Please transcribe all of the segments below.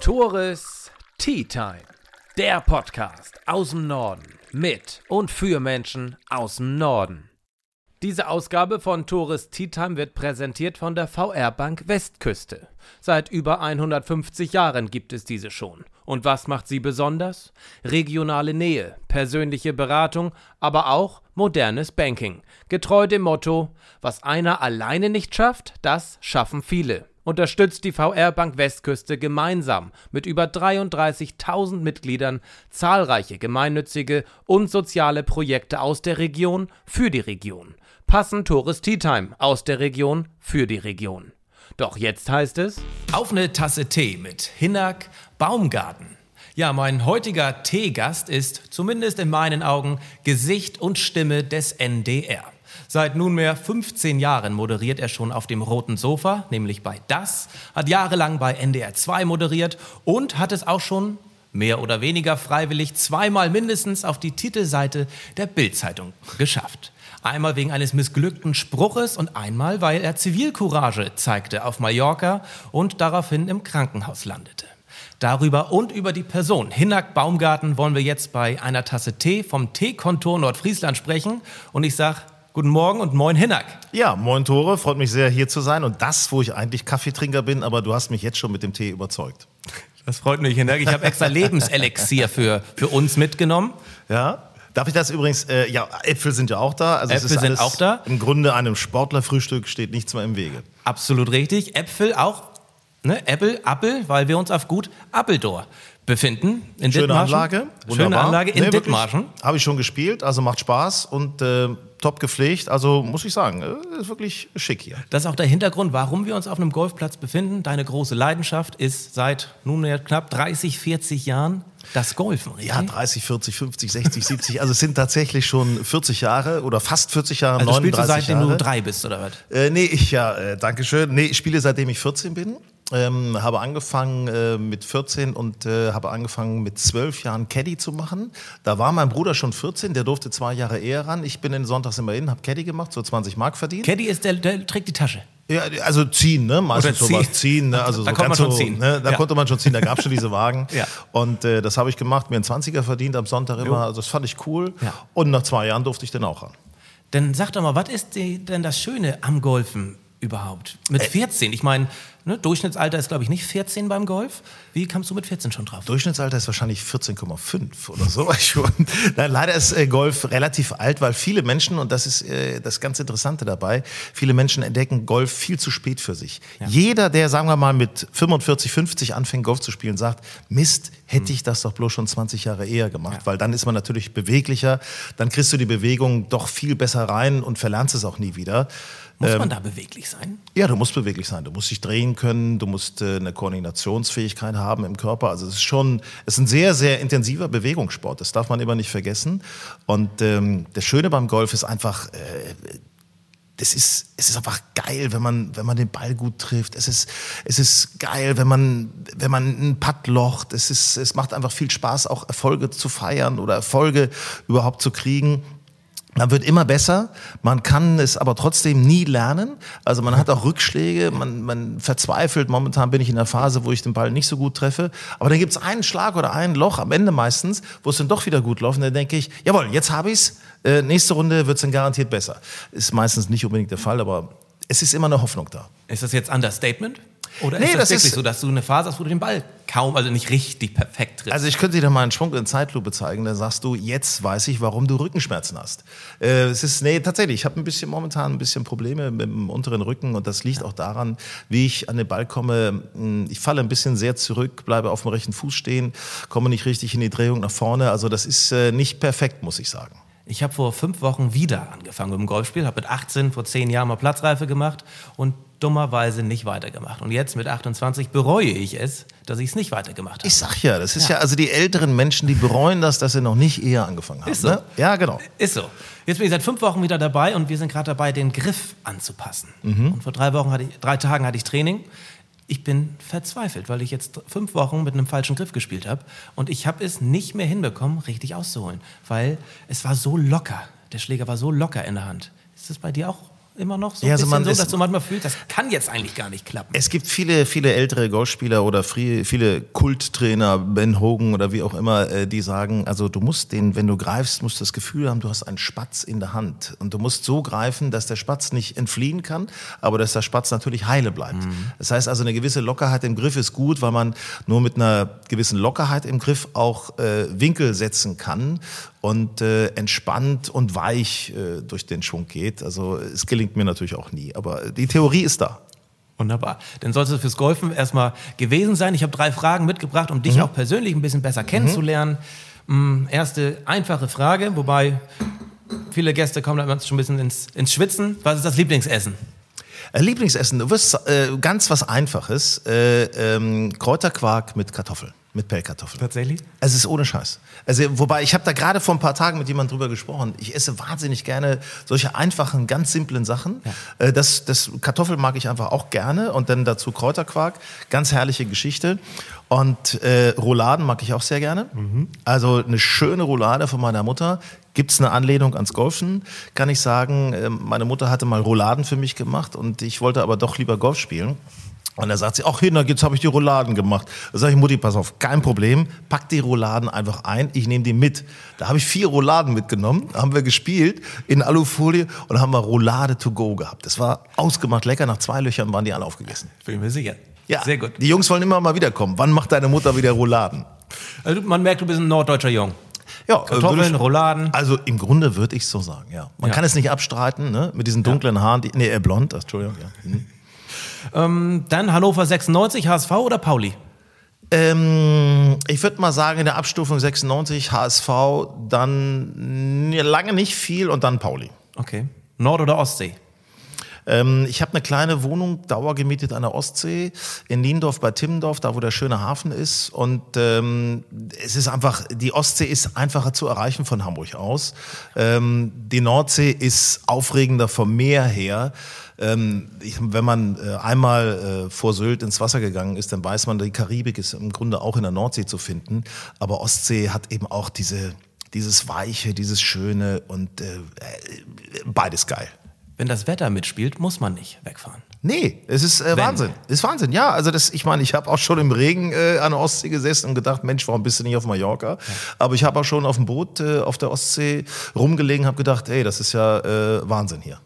Tores Tea Time, der Podcast aus dem Norden mit und für Menschen aus dem Norden. Diese Ausgabe von Tores Tea Time wird präsentiert von der VR Bank Westküste. Seit über 150 Jahren gibt es diese schon. Und was macht sie besonders? Regionale Nähe, persönliche Beratung, aber auch modernes Banking. Getreu dem Motto, was einer alleine nicht schafft, das schaffen viele unterstützt die VR Bank Westküste gemeinsam mit über 33.000 Mitgliedern zahlreiche gemeinnützige und soziale Projekte aus der Region für die Region. Passend Tourist Tea Time aus der Region für die Region. Doch jetzt heißt es auf eine Tasse Tee mit Hinnack Baumgarten. Ja, mein heutiger Teegast ist, zumindest in meinen Augen, Gesicht und Stimme des NDR. Seit nunmehr 15 Jahren moderiert er schon auf dem roten Sofa, nämlich bei Das, hat jahrelang bei NDR 2 moderiert und hat es auch schon mehr oder weniger freiwillig zweimal mindestens auf die Titelseite der Bildzeitung geschafft. Einmal wegen eines missglückten Spruches und einmal, weil er Zivilcourage zeigte auf Mallorca und daraufhin im Krankenhaus landete. Darüber und über die Person Hinnack Baumgarten wollen wir jetzt bei einer Tasse Tee vom Teekontor Nordfriesland sprechen. Und ich sage Guten Morgen und moin Hinnack. Ja, moin Tore, freut mich sehr hier zu sein und das, wo ich eigentlich Kaffeetrinker bin, aber du hast mich jetzt schon mit dem Tee überzeugt. Das freut mich, Hinnack. Ich habe extra Lebenselixier für, für uns mitgenommen. Ja, Darf ich das übrigens, äh, ja, Äpfel sind ja auch da. Also Äpfel sind auch da. Im Grunde einem Sportlerfrühstück steht nichts mehr im Wege. Absolut richtig. Äpfel auch, ne? Äpfel, Appel, weil wir uns auf gut Appeldor befinden. In Schöne. Anlage. Wunderbar. Schöne Anlage in nee, Dithmarschen. Habe ich schon gespielt, also macht Spaß und äh, top gepflegt. Also muss ich sagen, äh, ist wirklich schick hier. Das ist auch der Hintergrund, warum wir uns auf einem Golfplatz befinden. Deine große Leidenschaft ist seit nunmehr knapp 30, 40 Jahren das Golfen, richtig? Ja, 30, 40, 50, 60, 70. Also es sind tatsächlich schon 40 Jahre oder fast 40 Jahre, also 39 spielst du seitdem Jahre. du drei bist, oder was? Äh, nee, ich ja, äh, danke schön. Nee, ich spiele seitdem ich 14 bin. Ähm, habe angefangen äh, mit 14 und äh, habe angefangen mit 12 Jahren Caddy zu machen. Da war mein Bruder schon 14, der durfte zwei Jahre eher ran. Ich bin in sonntags immer hin, habe Caddy gemacht, so 20 Mark verdient. Caddy ist der, der trägt die Tasche. Ja, also ziehen, ne? Meistens Oder sowas ziehen. Ne? Also da so konnte man schon so, ziehen. Ne? Da ja. konnte man schon ziehen, da gab es schon diese Wagen. ja. Und äh, das habe ich gemacht, mir einen 20er verdient am Sonntag immer. Jo. Also das fand ich cool. Ja. Und nach zwei Jahren durfte ich den auch ran. Dann sag doch mal, was ist denn das Schöne am Golfen überhaupt? Mit 14, ich meine, Ne? Durchschnittsalter ist, glaube ich, nicht 14 beim Golf. Wie kamst du mit 14 schon drauf? Durchschnittsalter ist wahrscheinlich 14,5 oder so. Nein, leider ist äh, Golf relativ alt, weil viele Menschen, und das ist äh, das ganz Interessante dabei, viele Menschen entdecken Golf viel zu spät für sich. Ja. Jeder, der, sagen wir mal, mit 45, 50 anfängt, Golf zu spielen, sagt, Mist, hätte hm. ich das doch bloß schon 20 Jahre eher gemacht, ja. weil dann ist man natürlich beweglicher, dann kriegst du die Bewegung doch viel besser rein und verlernst es auch nie wieder. Muss man ähm, da beweglich sein? Ja, du musst beweglich sein. Du musst dich drehen können, du musst äh, eine Koordinationsfähigkeit haben im Körper. Also es ist schon, es ist ein sehr, sehr intensiver Bewegungssport. Das darf man immer nicht vergessen. Und ähm, das Schöne beim Golf ist einfach, äh, das ist, es ist einfach geil, wenn man, wenn man den Ball gut trifft. Es ist, es ist geil, wenn man, wenn man einen Putt locht. Es ist, es macht einfach viel Spaß, auch Erfolge zu feiern oder Erfolge überhaupt zu kriegen. Man wird immer besser, man kann es aber trotzdem nie lernen. Also man hat auch Rückschläge, man, man verzweifelt. Momentan bin ich in der Phase, wo ich den Ball nicht so gut treffe. Aber dann gibt es einen Schlag oder ein Loch am Ende meistens, wo es dann doch wieder gut läuft. Und dann denke ich, jawohl, jetzt habe ich's. Äh, nächste Runde wird es dann garantiert besser. Ist meistens nicht unbedingt der Fall, aber es ist immer eine Hoffnung da. Ist das jetzt Understatement? Oder nee, ist das, das wirklich ist so, dass du eine Phase hast, wo du den Ball kaum, also nicht richtig perfekt triffst? Also ich könnte dir mal einen Schwung in Zeitlupe zeigen, dann sagst du, jetzt weiß ich, warum du Rückenschmerzen hast. Äh, es ist, nee, tatsächlich, ich habe ein bisschen momentan ein bisschen Probleme mit dem unteren Rücken und das liegt auch daran, wie ich an den Ball komme. Hm, ich falle ein bisschen sehr zurück, bleibe auf dem rechten Fuß stehen, komme nicht richtig in die Drehung nach vorne. Also das ist äh, nicht perfekt, muss ich sagen. Ich habe vor fünf Wochen wieder angefangen mit dem Golfspiel, habe mit 18 vor zehn Jahren mal Platzreife gemacht und dummerweise nicht weitergemacht. Und jetzt mit 28 bereue ich es, dass ich es nicht weitergemacht habe. Ich sag ja, das ist ja. ja. also die älteren Menschen, die bereuen das, dass sie noch nicht eher angefangen haben. Ist so. Ne? Ja, genau. Ist so. Jetzt bin ich seit fünf Wochen wieder dabei und wir sind gerade dabei, den Griff anzupassen. Mhm. Und vor drei Wochen hatte ich, drei Tagen hatte ich Training. Ich bin verzweifelt, weil ich jetzt fünf Wochen mit einem falschen Griff gespielt habe und ich habe es nicht mehr hinbekommen, richtig auszuholen, weil es war so locker. Der Schläger war so locker in der Hand. Ist das bei dir auch immer noch so Ja, also man so, dass du manchmal fühlst, das kann jetzt eigentlich gar nicht klappen. Es gibt viele, viele ältere Golfspieler oder viele Kulttrainer, Ben Hogan oder wie auch immer, äh, die sagen, also du musst den, wenn du greifst, musst du das Gefühl haben, du hast einen Spatz in der Hand. Und du musst so greifen, dass der Spatz nicht entfliehen kann, aber dass der Spatz natürlich heile bleibt. Das heißt also, eine gewisse Lockerheit im Griff ist gut, weil man nur mit einer gewissen Lockerheit im Griff auch äh, Winkel setzen kann und äh, entspannt und weich äh, durch den Schwung geht. Also es gelingt mir natürlich auch nie, aber die Theorie ist da. Wunderbar. Dann sollte es fürs Golfen erstmal gewesen sein. Ich habe drei Fragen mitgebracht, um dich Mhm. auch persönlich ein bisschen besser kennenzulernen. Mm, Erste einfache Frage, wobei viele Gäste kommen dann schon ein bisschen ins, ins Schwitzen. Was ist das Lieblingsessen? Äh, Lieblingsessen, du wirst äh, ganz was Einfaches. Äh, ähm, Kräuterquark mit Kartoffeln, mit Pellkartoffeln. Tatsächlich? Es ist ohne Scheiß. Also, wobei, ich habe da gerade vor ein paar Tagen mit jemandem drüber gesprochen. Ich esse wahnsinnig gerne solche einfachen, ganz simplen Sachen. Äh, das, das Kartoffel mag ich einfach auch gerne und dann dazu Kräuterquark. Ganz herrliche Geschichte. Und äh, Rouladen mag ich auch sehr gerne. Also eine schöne Roulade von meiner Mutter. Gibt es eine Anlehnung ans Golfen? Kann ich sagen, äh, meine Mutter hatte mal Rouladen für mich gemacht und ich wollte aber doch lieber Golf spielen. Und da sagt sie, ach Hinak, jetzt habe ich die Rouladen gemacht. Da sage ich, Mutti, pass auf, kein Problem, pack die Rouladen einfach ein, ich nehme die mit. Da habe ich vier Rouladen mitgenommen, haben wir gespielt in Alufolie und haben wir Roulade to go gehabt. Das war ausgemacht lecker, nach zwei Löchern waren die alle aufgegessen. Bin mir sicher. Ja, Sehr gut. Die Jungs wollen immer mal wiederkommen. Wann macht deine Mutter wieder Rouladen? Also man merkt, du bist ein norddeutscher Jung. Ja, Kartoffeln, würde ich- Rouladen. Also im Grunde würde ich so sagen, ja. Man Ja. kann es nicht abstreiten, ne? Mit diesen dunklen Haaren, die, nee, äh, blond, Entschuldigung, ja. Mhm. Ähm, dann Hannover 96, HSV oder Pauli? Ähm, ich würde mal sagen, in der Abstufung 96 HSV, dann lange nicht viel und dann Pauli. Okay. Nord- oder Ostsee? Ähm, ich habe eine kleine Wohnung, dauergemietet an der Ostsee, in Niendorf bei Timmendorf, da wo der schöne Hafen ist. Und ähm, es ist einfach, die Ostsee ist einfacher zu erreichen von Hamburg aus. Ähm, die Nordsee ist aufregender vom Meer her. Ähm, ich, wenn man äh, einmal äh, vor Sylt ins Wasser gegangen ist, dann weiß man, die Karibik ist im Grunde auch in der Nordsee zu finden. Aber Ostsee hat eben auch diese, dieses Weiche, dieses Schöne und äh, äh, beides geil. Wenn das Wetter mitspielt, muss man nicht wegfahren. Nee, es ist äh. Wahnsinn. Ist Wahnsinn, ja. Also das, ich meine, ich habe auch schon im Regen äh, an der Ostsee gesessen und gedacht, Mensch, warum bist du nicht auf Mallorca? Aber ich habe auch schon auf dem Boot äh, auf der Ostsee rumgelegen, habe gedacht, ey, das ist ja äh, Wahnsinn hier.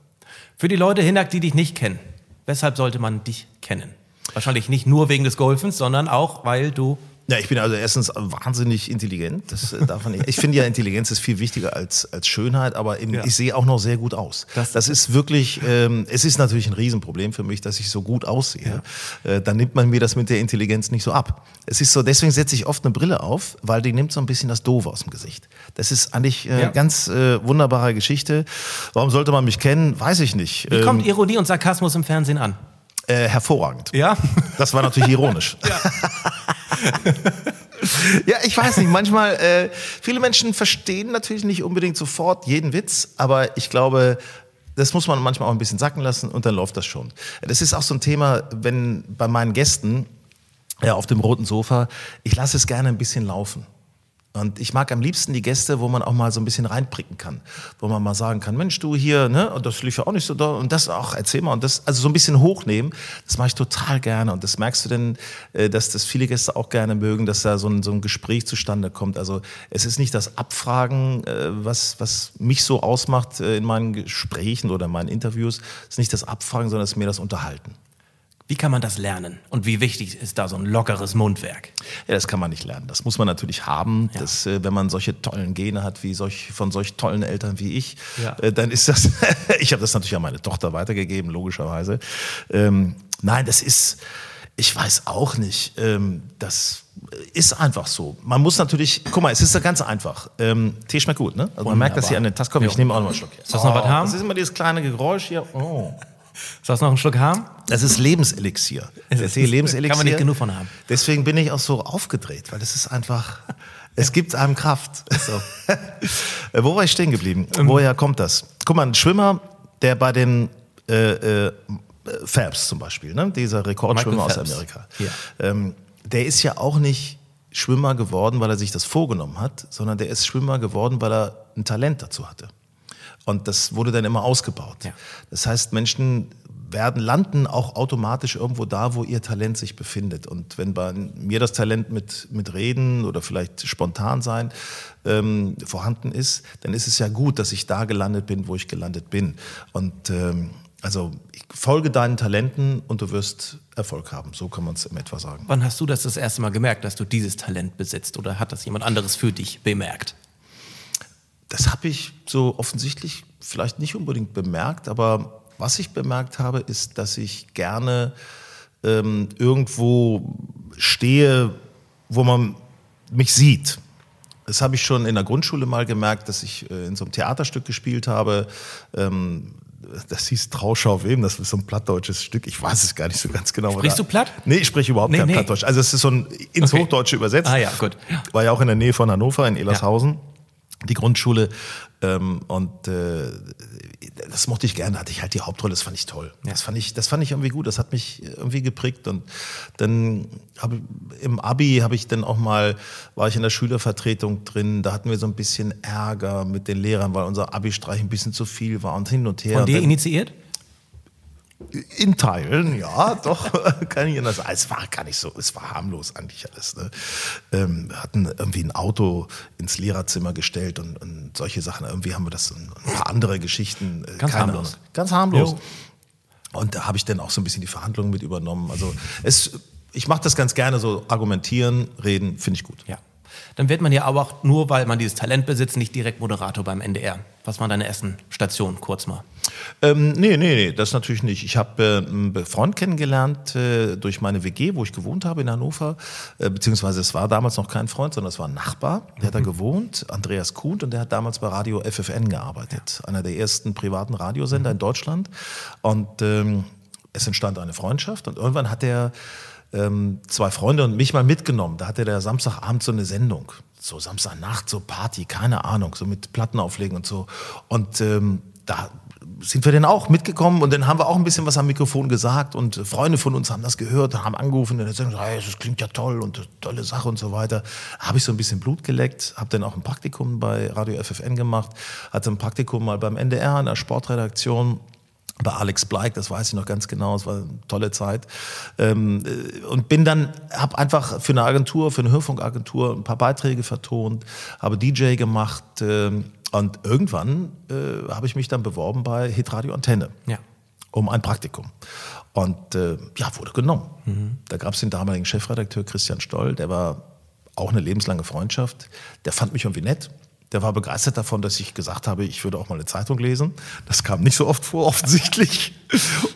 Für die Leute, Hinak, die dich nicht kennen, weshalb sollte man dich kennen? Wahrscheinlich nicht nur wegen des Golfens, sondern auch, weil du Ja, ich bin also erstens wahnsinnig intelligent. Das äh, darf man nicht. Ich finde ja, Intelligenz ist viel wichtiger als, als Schönheit, aber eben, ich sehe auch noch sehr gut aus. Das- Das, ist wirklich, ähm, es ist natürlich ein Riesenproblem für mich, dass ich so gut aussehe. Äh, dann nimmt man mir das mit der Intelligenz nicht so ab. Es ist so, deswegen setze ich oft eine Brille auf, weil die nimmt so ein bisschen das Doofe aus dem Gesicht. Das ist eigentlich äh, Ja. ganz äh, wunderbare Geschichte. Warum sollte man mich kennen? Weiß ich nicht. Wie kommt Ironie und Sarkasmus im Fernsehen an? äh, hervorragend. Ja? Das war natürlich ironisch. Ja. ich weiß nicht. Manchmal, äh, viele Menschen verstehen natürlich nicht unbedingt sofort jeden Witz, aber ich glaube, das muss man manchmal auch ein bisschen sacken lassen und dann läuft das schon. Das ist auch so ein Thema, wenn bei meinen Gästen ja, auf dem roten Sofa, ich lasse es gerne ein bisschen laufen. Und ich mag am liebsten die Gäste, wo man auch mal so ein bisschen reinpricken kann, wo man mal sagen kann, Mensch, du hier, ne, und das lief ja auch nicht so doll. Und das auch, erzähl mal. Und das, also so ein bisschen hochnehmen, das mache ich total gerne. Und das merkst du denn, äh, dass das viele Gäste auch gerne mögen, dass da so ein, so ein Gespräch zustande kommt. Also es ist nicht das Abfragen, äh, was, was mich so ausmacht äh, in meinen Gesprächen oder in meinen Interviews, es ist nicht das Abfragen, sondern es ist mehr das Unterhalten. Wie kann man das lernen? Und wie wichtig ist da so ein lockeres Mundwerk? Ja, das kann man nicht lernen. Das muss man natürlich haben. Das, äh, wenn man solche tollen Gene hat, wie solch, von solch tollen Eltern wie ich, Ja. äh, dann ist das, ich habe das natürlich an meine Tochter weitergegeben, logischerweise. Ähm, nein, das ist, ich weiß auch nicht, ähm, das ist einfach so. Man muss natürlich, guck mal, es ist ja ganz einfach. Ähm, Tee schmeckt gut, ne? Also man merkt das hier an den Tasten. Komm, ich nehme auch noch einen Schluck. Soll ich noch was haben? Das ist immer dieses kleine Geräusch hier. Oh. Soll du noch einen Schluck haben? Das ist Lebenselixier. Der ist- Lebenselixier. kann man nicht genug von haben. Deswegen bin ich auch so aufgedreht, weil es ist einfach, es gibt einem Kraft. So. Wo war ich stehen geblieben? Ähm. Woher kommt das? Guck mal, ein Schwimmer, der bei den äh, äh, Phelps zum Beispiel, ne? dieser Rekordschwimmer aus. Amerika, Ja. ähm, der ist ja auch nicht Schwimmer geworden, weil er sich das vorgenommen hat, sondern der ist Schwimmer geworden, weil er ein Talent dazu hatte. Und das wurde dann immer ausgebaut. Ja. Das heißt, Menschen werden landen auch automatisch irgendwo da, wo ihr Talent sich befindet. Und wenn bei mir das Talent mit, mit Reden oder vielleicht spontan sein ähm, vorhanden ist, dann ist es ja gut, dass ich da gelandet bin, wo ich gelandet bin. Und ähm, also folge deinen Talenten und du wirst Erfolg haben. So kann man es in etwa sagen. Wann hast du das das erste Mal gemerkt, dass du dieses Talent besitzt? Oder hat das jemand anderes für dich bemerkt? Das habe ich so offensichtlich vielleicht nicht unbedingt bemerkt, aber was ich bemerkt habe, ist, dass ich gerne ähm, irgendwo stehe, wo man mich sieht. Das habe ich schon in der Grundschule mal gemerkt, dass ich äh, in so einem Theaterstück gespielt habe. Ähm, das hieß Trauschau wem, das ist so ein plattdeutsches Stück. Ich weiß es gar nicht so ganz genau. Sprichst du platt? Nee, ich spreche überhaupt Nee, kein nee. Plattdeutsch. Also es ist so ein ins Okay. Hochdeutsche übersetzt. Ah ja, gut. War ja auch in der Nähe von Hannover, in Elershausen, die Grundschule. Ähm, und äh, das mochte ich gerne, hatte ich halt die Hauptrolle, das fand ich toll. Das, fand ich, das fand ich irgendwie gut, das hat mich irgendwie geprägt. Und dann habe im Abi habe ich dann auch mal, war ich in der Schülervertretung drin, da hatten wir so ein bisschen Ärger mit den Lehrern, weil unser Abi-Streich ein bisschen zu viel war und hin und her. Von dir initiiert? In Teilen, ja, doch, kann ich anders sagen. Es war gar nicht so, es war harmlos eigentlich alles. Ne? Ähm, wir hatten irgendwie ein Auto ins Lehrerzimmer gestellt und, und solche Sachen. Irgendwie haben wir das und ein paar andere Geschichten. äh, Ganz keine harmlos. Ahnung. Ganz harmlos. Jo. Und da habe ich dann auch so ein bisschen die Verhandlungen mit übernommen. Also es, ich mache das ganz gerne so, argumentieren, reden, finde ich gut. Ja. Dann wird man ja aber auch nur, weil man dieses Talent besitzt, nicht direkt Moderator beim NDR. Was waren deine ersten Stationen, kurz mal? Ähm, nee, nee, nee, das natürlich nicht. Ich habe äh, einen Freund kennengelernt äh, durch meine WG, wo ich gewohnt habe in Hannover. Äh, beziehungsweise es war damals noch kein Freund, sondern es war ein Nachbar. Der hat da gewohnt, Andreas Kuhn, und der hat damals bei Radio FFN gearbeitet. Einer der ersten privaten Radiosender in Deutschland. Und ähm, es entstand eine Freundschaft. Und irgendwann hat er ähm, zwei Freunde und mich mal mitgenommen. Da hatte der Samstagabend so eine Sendung. So Samstagnacht, so Party, keine Ahnung, so mit Platten auflegen und so. Und ähm, da sind wir dann auch mitgekommen und dann haben wir auch ein bisschen was am Mikrofon gesagt und Freunde von uns haben das gehört und haben angerufen und sagen, hey, das klingt ja toll und tolle Sache und so weiter. Habe ich so ein bisschen Blut geleckt, habe dann auch ein Praktikum bei Radio FFN gemacht, hatte ein Praktikum mal beim NDR in der Sportredaktion bei Alex Bleik, das weiß ich noch ganz genau, es war eine tolle Zeit. Ähm, äh, und bin dann, habe einfach für eine Agentur, für eine Hörfunkagentur ein paar Beiträge vertont, habe DJ gemacht ähm, und irgendwann äh, habe ich mich dann beworben bei Hitradio Antenne Ja. um ein Praktikum. Und äh, ja, wurde genommen. Da gab es den damaligen Chefredakteur Christian Stoll, der war auch eine lebenslange Freundschaft. Der fand mich irgendwie nett. Der war begeistert davon, dass ich gesagt habe, ich würde auch mal eine Zeitung lesen. Das kam nicht so oft vor, offensichtlich.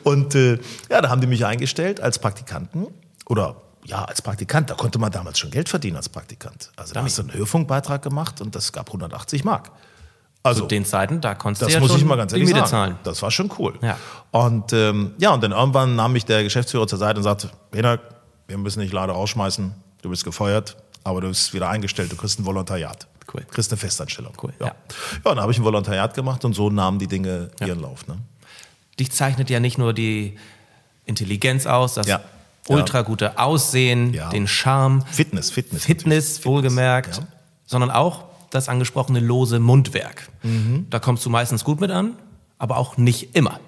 Und äh, ja, da haben die mich eingestellt als Praktikanten oder ja, als Praktikant. Da konnte man damals schon Geld verdienen als Praktikant. Also da hast du einen Hörfunkbeitrag gemacht und das gab 180 Mark. Also Zu den Zeiten, da konntest das du ja muss ich mal ganz ehrlich sagen. zahlen. Das war schon cool. Ja. Und ähm, ja, und dann irgendwann nahm mich der Geschäftsführer zur Seite und sagte, Peter, wir müssen dich leider rausschmeißen. Du bist gefeuert, aber du bist wieder eingestellt. Du kriegst ein Volontariat. Cool. Du kriegst eine Festanstellung. Cool, Ja. ja. ja. und dann habe ich ein Volontariat gemacht und so nahmen die Dinge ihren Lauf. Ne? Dich zeichnet ja nicht nur die Intelligenz aus, das Ja. ultra gute Aussehen, Ja. den Charme, Fitness, Fitness. Fitness, wohlgemerkt, ja. sondern auch das angesprochene lose Mundwerk. Mhm. Da kommst du meistens gut mit an, aber auch nicht immer.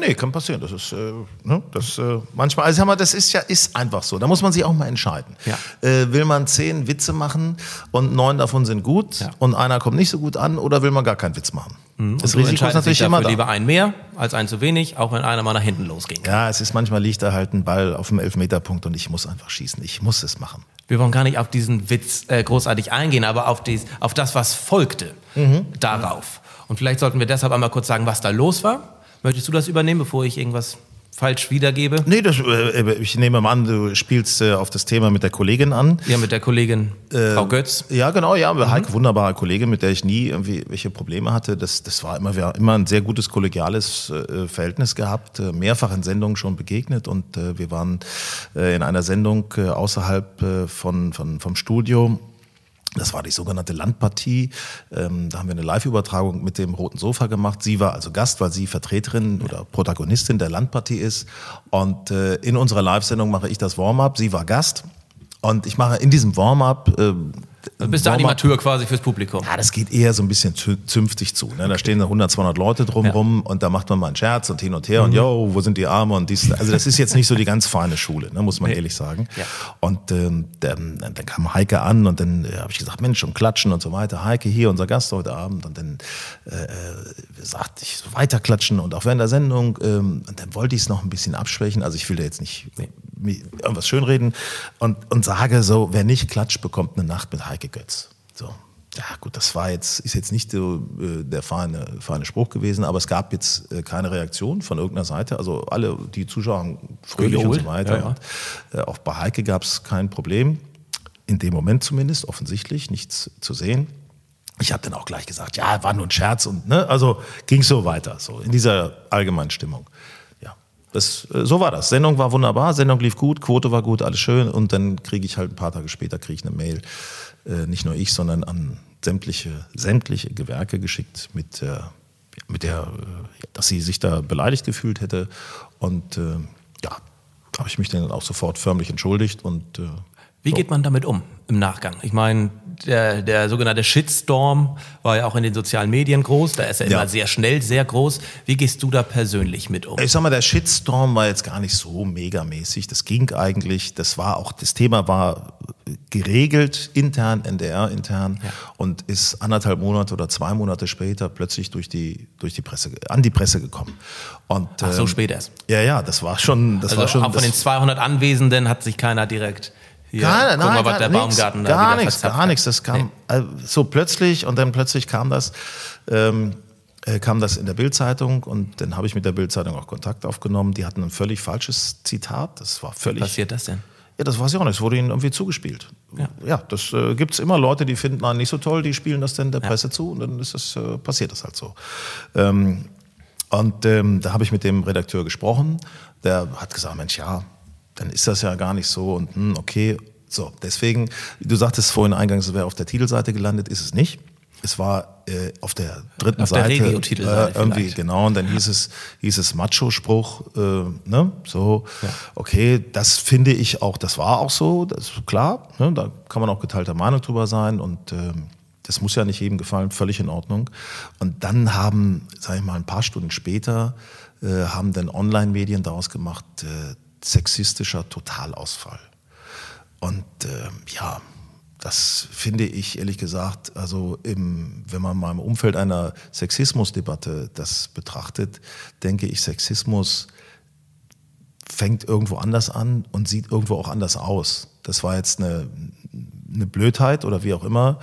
Ja, nee, kann passieren. Das ist, äh, ne, das äh, manchmal, also sag mal, das ist ja ist einfach so. Da muss man sich auch mal entscheiden. Ja. Äh, will man zehn Witze machen und neun davon sind gut Ja. und einer kommt nicht so gut an oder will man gar keinen Witz machen? Das Und du Risiko ist natürlich dich immer dafür da. lieber ein mehr als ein zu wenig, auch wenn einer mal nach hinten losging. Ja, es ist manchmal liegt da halt ein Ball auf dem Elfmeterpunkt und ich muss einfach schießen. Ich muss es machen. Wir wollen gar nicht auf diesen Witz äh, großartig eingehen, aber auf, dies, auf das, was folgte Mhm. darauf. Und vielleicht sollten wir deshalb einmal kurz sagen, was da los war. Möchtest du das übernehmen, bevor ich irgendwas falsch wiedergebe? Nee, das, äh, ich nehme mal an, du spielst äh, auf das Thema mit der Kollegin an. Ja, mit der Kollegin Äh, Frau Götz. Ja, genau, ja. Heike, wunderbare Kollegin, mit der ich nie irgendwie welche Probleme hatte. Das, das war immer, wir haben immer ein sehr gutes kollegiales äh, Verhältnis gehabt, äh, mehrfach in Sendungen schon begegnet und äh, wir waren äh, in einer Sendung äh, außerhalb äh, von, von, vom Studio. Das war die sogenannte Landpartie. Ähm, da haben wir eine Live-Übertragung mit dem Roten Sofa gemacht. Sie war also Gast, weil sie Vertreterin oder Protagonistin der Landpartie ist. Und äh, in unserer Live-Sendung mache ich das Warm-up. Sie war Gast. Und ich mache in diesem Warm-up, äh, Du bist der Animateur quasi fürs Publikum. Ja, das geht eher so ein bisschen zünftig zu. Ne? Da stehen 100, 200 Leute drumrum ja. und da macht man mal einen Scherz und hin und her mhm. und yo, wo sind die Arme und dies. Also das ist jetzt nicht so die ganz feine Schule, ne? muss man nee. ehrlich sagen. Ja. Und ähm, dann, dann kam Heike an und dann äh, habe ich gesagt, Mensch, und klatschen und so weiter. Heike hier, unser Gast heute Abend. Und dann äh, äh sagte ich so weiter klatschen und auch während der Sendung. Ähm, und dann wollte ich es noch ein bisschen abschwächen. Also ich will da jetzt nicht nee. irgendwas schönreden und, und sage so, wer nicht klatscht, bekommt eine Nacht mit Heike Götz. So. Ja, gut, das war jetzt, ist jetzt nicht so äh, der feine, feine Spruch gewesen, aber es gab jetzt äh, keine Reaktion von irgendeiner Seite. Also alle, die Zuschauer haben fröhlich Geholt. und so weiter. Ja, ja. Und, äh, auch bei Heike gab es kein Problem. In dem Moment zumindest, offensichtlich, nichts zu sehen. Ich habe dann auch gleich gesagt, ja, war nur ein Scherz und ne, also ging so weiter, so in dieser allgemeinen Stimmung. Das, äh, so war das. Sendung war wunderbar, Sendung lief gut, Quote war gut, alles schön und dann kriege ich halt ein paar Tage später kriege ich eine Mail äh, nicht nur ich, sondern an sämtliche, sämtliche Gewerke geschickt mit der, mit der, äh, dass sie sich da beleidigt gefühlt hätte. Und äh, ja, habe ich mich dann auch sofort förmlich entschuldigt und äh, wie geht man damit um im Nachgang? Ich meine, der, der sogenannte Shitstorm war ja auch in den sozialen Medien groß. Da ist er ja. immer sehr schnell, sehr groß. Wie gehst du da persönlich mit um? Ich sag mal, der Shitstorm war jetzt gar nicht so megamäßig. Das ging eigentlich. Das war auch, das Thema war geregelt, intern, NDR intern ja. und ist anderthalb Monate oder zwei Monate später plötzlich durch die, durch die Presse, an die Presse gekommen. Und, Ach, so ähm, spät erst. Ja, ja, das war schon, das also war schon. Auch von den 200 Anwesenden hat sich keiner direkt hier, gar, nein, mal, der nix, Baumgarten gar nichts, gar nichts. Das kam nee. So plötzlich und dann plötzlich kam das, ähm, äh, kam das in der Bildzeitung und dann habe ich mit der Bildzeitung auch Kontakt aufgenommen. Die hatten ein völlig falsches Zitat. Das war völlig. Was passiert das denn? Ja, das weiß ich auch nicht. Es wurde ihnen irgendwie zugespielt. Ja, ja das äh, gibt es immer Leute, die finden einen nicht so toll, die spielen das dann der ja. Presse zu und dann ist das, äh, passiert das halt so. Ähm, und ähm, da habe ich mit dem Redakteur gesprochen. Der hat gesagt, Mensch, ja, dann ist das ja gar nicht so und hm, okay. So, deswegen, du sagtest vorhin eingangs, es wäre auf der Titelseite gelandet, ist es nicht. Es war äh, auf der dritten auf Seite der äh, irgendwie vielleicht. genau und dann hieß es hieß es Macho-Spruch, äh, ne? So, ja. okay, das finde ich auch, das war auch so, das ist klar. Ne? Da kann man auch geteilter Meinung drüber sein und ähm, das muss ja nicht jedem gefallen, völlig in Ordnung. Und dann haben, sage ich mal, ein paar Stunden später äh, haben dann Online-Medien daraus gemacht, äh, sexistischer Totalausfall. Und äh, ja, das finde ich ehrlich gesagt, also im, wenn man mal im Umfeld einer Sexismusdebatte das betrachtet, denke ich, Sexismus fängt irgendwo anders an und sieht irgendwo auch anders aus. Das war jetzt eine, eine Blödheit oder wie auch immer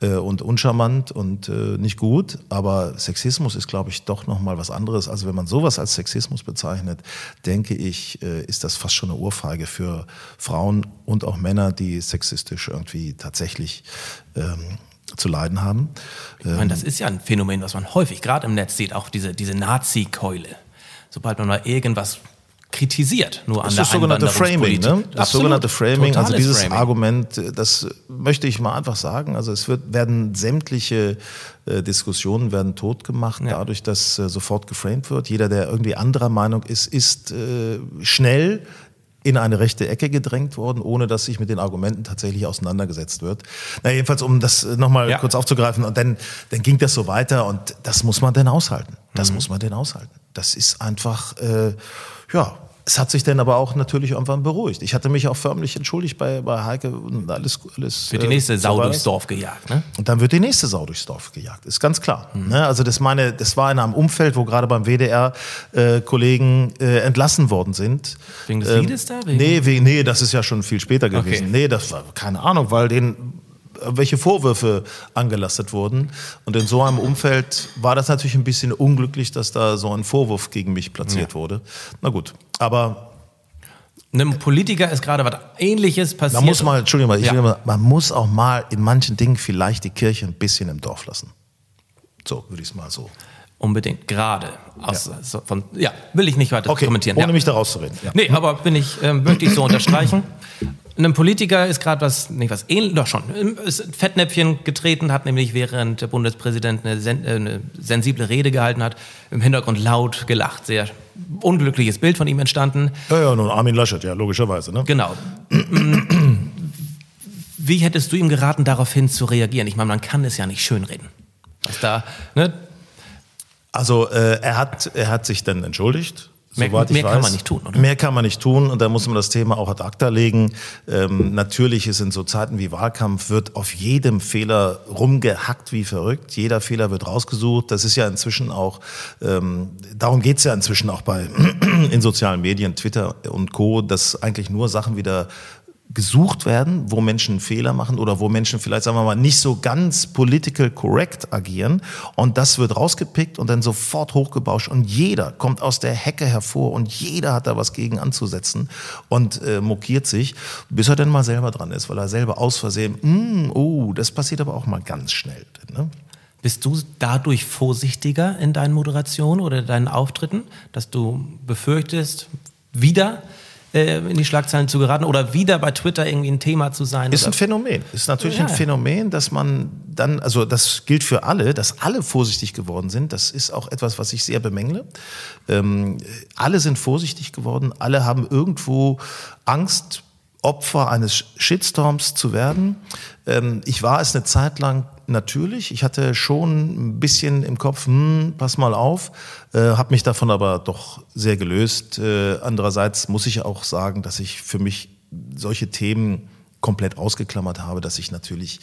äh, und uncharmant und äh, nicht gut. Aber Sexismus ist, glaube ich, doch noch mal was anderes. Also wenn man sowas als Sexismus bezeichnet, denke ich, äh, ist das fast schon eine Urfeige für Frauen und auch Männer, die sexistisch irgendwie tatsächlich ähm, zu leiden haben. Ich meine, das ist ja ein Phänomen, was man häufig gerade im Netz sieht, auch diese, diese Nazi-Keule. Sobald man mal irgendwas kritisiert, nur an das der das sogenannte Framing, ne? Das Absolut. sogenannte Framing, also dieses Framing. Argument, das möchte ich mal einfach sagen. Also es wird, werden sämtliche äh, Diskussionen werden totgemacht, ja. dadurch, dass äh, sofort geframed wird. Jeder, der irgendwie anderer Meinung ist, ist äh, schnell in eine rechte Ecke gedrängt worden, ohne dass sich mit den Argumenten tatsächlich auseinandergesetzt wird. Na, jedenfalls, um das nochmal ja. kurz aufzugreifen, und dann, dann ging das so weiter und das muss man denn aushalten. Das mhm. muss man denn aushalten. Das ist einfach, äh, ja, es hat sich dann aber auch natürlich irgendwann beruhigt. Ich hatte mich auch förmlich entschuldigt bei, bei Heike und alles. alles wird die nächste äh, Sau durchs Dorf gejagt, ne? Und dann wird die nächste Sau durchs Dorf gejagt, ist ganz klar. Mhm. Ne? Also das, meine, das war in einem Umfeld, wo gerade beim WDR äh, Kollegen äh, entlassen worden sind. Wegen des ähm, Liedes da? Wegen? Nee, wegen, nee, das ist ja schon viel später gewesen. Okay. Nee, das war keine Ahnung, weil den welche Vorwürfe angelastet wurden. Und in so einem Umfeld war das natürlich ein bisschen unglücklich, dass da so ein Vorwurf gegen mich platziert ja. wurde. Na gut, aber einem Politiker ist gerade was Ähnliches passiert. Man muss mal, Entschuldigung, ich ja. mal, man muss auch mal in manchen Dingen vielleicht die Kirche ein bisschen im Dorf lassen. So würde ich es mal so. Unbedingt, gerade. Aus, ja. So von, ja, will ich nicht weiter okay, kommentieren. Ohne ja. mich daraus zu reden. Ja. Nee, aber bin ich, ähm, möchte ich so unterstreichen. Einem Politiker ist gerade was, nicht was ähnlich, doch schon, ist ein Fettnäpfchen getreten, hat nämlich während der Bundespräsident eine, sen äh, eine sensible Rede gehalten hat, im Hintergrund laut gelacht. Sehr unglückliches Bild von ihm entstanden. Ja, ja, nun Armin Laschet, ja, logischerweise. Ne? Genau. Wie hättest du ihm geraten, daraufhin zu reagieren? Ich meine, man kann es ja nicht schönreden. Was da, ne? Also äh, er, hat, er hat sich dann entschuldigt. Mehr, soweit ich mehr weiß. kann man nicht tun, oder? Mehr kann man nicht tun und da muss man das Thema auch ad acta legen. Ähm, natürlich ist in so Zeiten wie Wahlkampf wird auf jedem Fehler rumgehackt wie verrückt. Jeder Fehler wird rausgesucht. Das ist ja inzwischen auch, ähm, darum geht's ja inzwischen auch bei in sozialen Medien, Twitter und Co., dass eigentlich nur Sachen wieder gesucht werden, wo Menschen Fehler machen oder wo Menschen vielleicht, sagen wir mal, nicht so ganz political correct agieren. Und das wird rausgepickt und dann sofort hochgebauscht. Und jeder kommt aus der Hecke hervor und jeder hat da was gegen anzusetzen und äh, mokiert sich, bis er dann mal selber dran ist, weil er selber aus Versehen, mm, oh, das passiert aber auch mal ganz schnell. Ne? Bist du dadurch vorsichtiger in deinen Moderationen oder deinen Auftritten, dass du befürchtest, wieder äh, in die Schlagzeilen zu geraten oder wieder bei Twitter irgendwie ein Thema zu sein? Ist ein Phänomen. Ist natürlich Ja. ein Phänomen, dass man dann, also das gilt für alle, dass alle vorsichtig geworden sind. Das ist auch etwas, was ich sehr bemängle. Ähm, alle sind vorsichtig geworden. Alle haben irgendwo Angst, Opfer eines Shitstorms zu werden. Ähm, ich war es eine Zeit lang natürlich. Ich hatte schon ein bisschen im Kopf, hm, pass mal auf, äh, habe mich davon aber doch sehr gelöst. Äh, andererseits muss ich auch sagen, dass ich für mich solche Themen komplett ausgeklammert habe, dass ich natürlich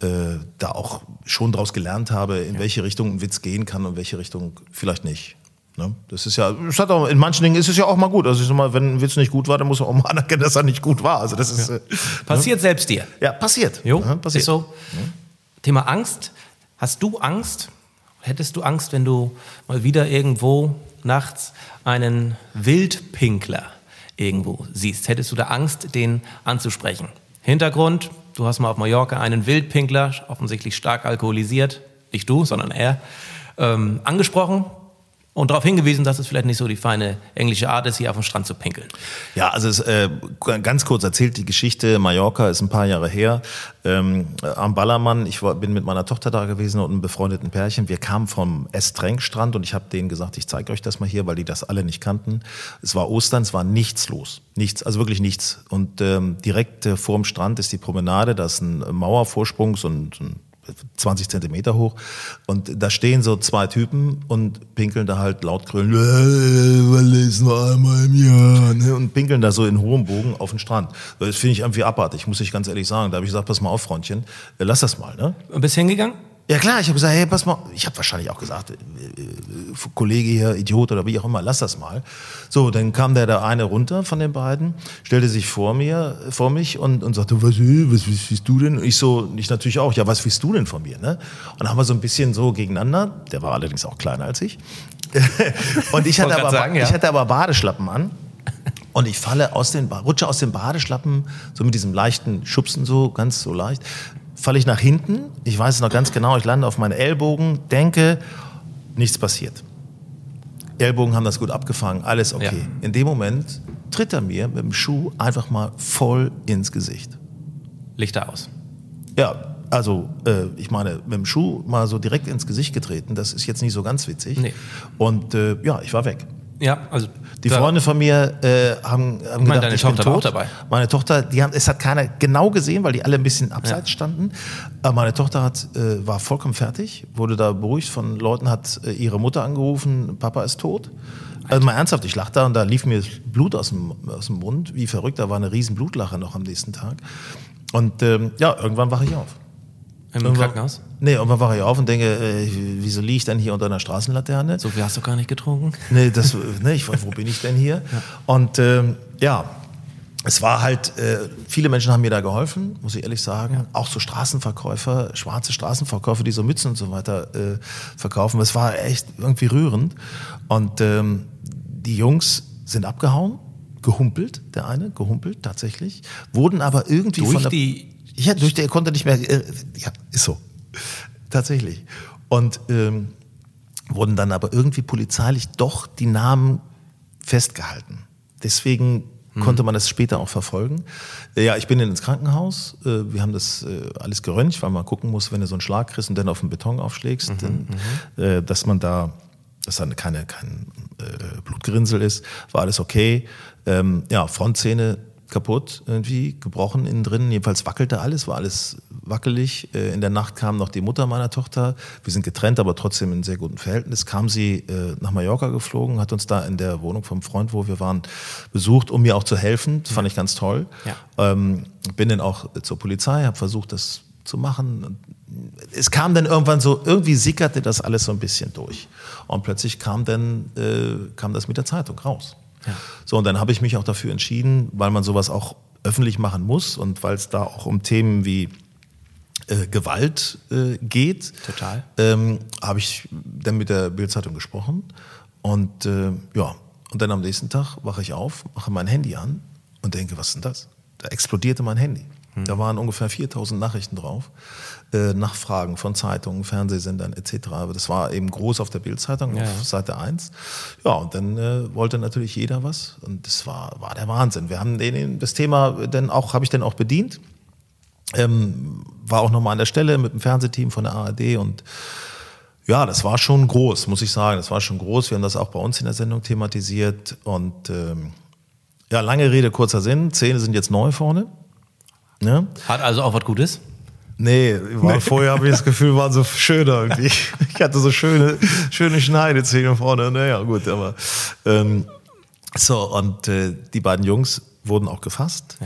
äh, da auch schon daraus gelernt habe, in welche Richtung ein Witz gehen kann und welche Richtung vielleicht nicht. Ne? Das ist ja, es hat auch, in manchen Dingen ist es ja auch mal gut. Also ich sag mal, wenn ein Witz nicht gut war, dann muss man auch mal anerkennen, dass er nicht gut war. Also das ist äh, Passiert selbst dir. ja passiert. Jo, ja, passiert. ist so. Thema Angst. Hast du Angst? Hättest du Angst, wenn du mal wieder irgendwo nachts einen Wildpinkler irgendwo siehst? Hättest du da Angst, den anzusprechen? Hintergrund, du hast mal auf Mallorca einen Wildpinkler, offensichtlich stark alkoholisiert, nicht du, sondern er, ähm, angesprochen und darauf hingewiesen, dass es vielleicht nicht so die feine englische Art ist, hier auf dem Strand zu pinkeln. Ja, also es, äh, ganz kurz erzählt die Geschichte. Mallorca ist ein paar Jahre her. Ähm, am Ballermann, ich war, bin mit meiner Tochter da gewesen und einem befreundeten Pärchen. Wir kamen vom Estrenk-Strand und ich habe denen gesagt, ich zeige euch das mal hier, weil die das alle nicht kannten. Es war Ostern, es war nichts los. Nichts, also wirklich nichts. Und ähm, direkt äh, vor dem Strand ist die Promenade, da ist ein Mauervorsprung, so ein, so ein 20 Zentimeter hoch. Und da stehen so zwei Typen und pinkeln da halt laut grüllen, "Äh, ist nur einmal im Jahr, ne? und pinkeln da so in hohem Bogen auf den Strand. Das finde ich irgendwie abartig, muss ich ganz ehrlich sagen. Da habe ich gesagt, pass mal auf, Freundchen, lass das mal. Ne? Bist hingegangen? Ja klar, ich habe gesagt, hey, pass mal, ich habe wahrscheinlich auch gesagt, äh, äh, Kollege hier, Idiot oder wie auch immer, lass das mal. So, dann kam der da eine runter von den beiden, stellte sich vor mir, vor mich und, und sagte, was, äh, was, was willst du denn? Und ich so, ich natürlich auch, ja, was willst du denn von mir? Ne? Und dann haben wir so ein bisschen so gegeneinander, der war allerdings auch kleiner als ich. und ich hatte, aber, sagen, ja. ich hatte aber Badeschlappen an. Und ich falle aus den, Ba- rutsche aus den Badeschlappen, so mit diesem leichten Schubsen so, ganz so leicht, falle ich nach hinten. Ich weiß es noch ganz genau. Ich lande auf meinen Ellbogen, denke, nichts passiert. Ellbogen haben das gut abgefangen, alles okay. Ja. In dem Moment tritt er mir mit dem Schuh einfach mal voll ins Gesicht. Lichter aus. Ja, also äh, ich meine, mit dem Schuh mal so direkt ins Gesicht getreten, das ist jetzt nicht so ganz witzig. Nee. Und äh, ja, ich war weg. Ja, also Die Freunde von mir äh, haben, haben meine, gedacht, ich bin Tochter war tot. dabei. Meine Tochter, die haben, es hat keiner genau gesehen, weil die alle ein bisschen abseits Ja. standen. Aber meine Tochter hat, äh, war vollkommen fertig, wurde da beruhigt von Leuten, hat äh, ihre Mutter angerufen, Papa ist tot. Also mal ernsthaft, ich lag da und da lief mir Blut aus dem, aus dem Mund, wie verrückt. Da war eine riesen Blutlache noch am nächsten Tag. Und ähm, ja, irgendwann wache ich auf. Im Irgendwann- Krankenhaus? Nee, irgendwann wache ich auf und denke, äh, wieso liege ich denn hier unter einer Straßenlaterne? So viel hast du gar nicht getrunken? Nee, das, nee, ich wo bin ich denn hier? Und ähm, ja, es war halt, äh, viele Menschen haben mir da geholfen, muss ich ehrlich sagen. Auch so Straßenverkäufer, schwarze Straßenverkäufer, die so Mützen und so weiter äh, verkaufen. Es war echt irgendwie rührend. Und ähm, die Jungs sind abgehauen, gehumpelt, der eine, gehumpelt tatsächlich, wurden aber irgendwie Durch von der, die- Ja, durch er konnte nicht mehr, äh, ja, ist so. Tatsächlich. Und ähm, wurden dann aber irgendwie polizeilich doch die Namen festgehalten. Deswegen konnte man das später auch verfolgen. Äh, Ja, ich bin ins Krankenhaus. äh, Wir haben das äh, alles geröntgt, weil man gucken muss, wenn du so einen Schlag kriegst und dann auf den Beton aufschlägst, dann, äh, dass man da, dass dann keine, kein äh, Blutgerinnsel ist, war alles okay. Ähm, ja, Frontzähne kaputt, irgendwie gebrochen innen drin. Jedenfalls wackelte alles, war alles wackelig. Äh, in der Nacht kam noch die Mutter meiner Tochter. Wir sind getrennt, aber trotzdem in sehr gutem Verhältnis. Kam sie äh, nach Mallorca geflogen, hat uns da in der Wohnung vom Freund, wo wir waren, besucht, um mir auch zu helfen. Das fand ich ganz toll. Ja. Ähm, bin dann auch zur Polizei, habe versucht, das zu machen. Es kam dann irgendwann so, irgendwie sickerte das alles so ein bisschen durch. Und plötzlich kam dann, äh, kam das mit der Zeitung raus. Ja. So, und dann habe ich mich auch dafür entschieden, weil man sowas auch öffentlich machen muss und weil es da auch um Themen wie äh, Gewalt äh, geht. Total. Ähm, habe ich dann mit der Bildzeitung gesprochen und äh, ja, und dann am nächsten Tag wache ich auf, mache mein Handy an und denke, was ist denn das? Da explodierte mein Handy. Hm. Da waren ungefähr 4000 Nachrichten drauf, äh, Nachfragen von Zeitungen, Fernsehsendern etc. Aber das war eben groß auf der Bildzeitung Ja, auf. Seite 1. Ja, und dann äh, wollte natürlich jeder was und das war, war der Wahnsinn. Wir haben den, das Thema dann auch, habe ich dann auch bedient. Ähm, war auch nochmal an der Stelle mit dem Fernsehteam von der ARD und ja, das war schon groß, muss ich sagen. Das war schon groß. Wir haben das auch bei uns in der Sendung thematisiert. Und ähm, ja, lange Rede, kurzer Sinn. Zähne sind jetzt neu vorne. Ne? Hat also auch was Gutes? Nee, war, vorher habe ich das Gefühl, waren so schöner irgendwie. Ich hatte so schöne, schöne Schneidezähne vorne. Naja, gut, aber ähm, so, und äh, die beiden Jungs wurden auch gefasst.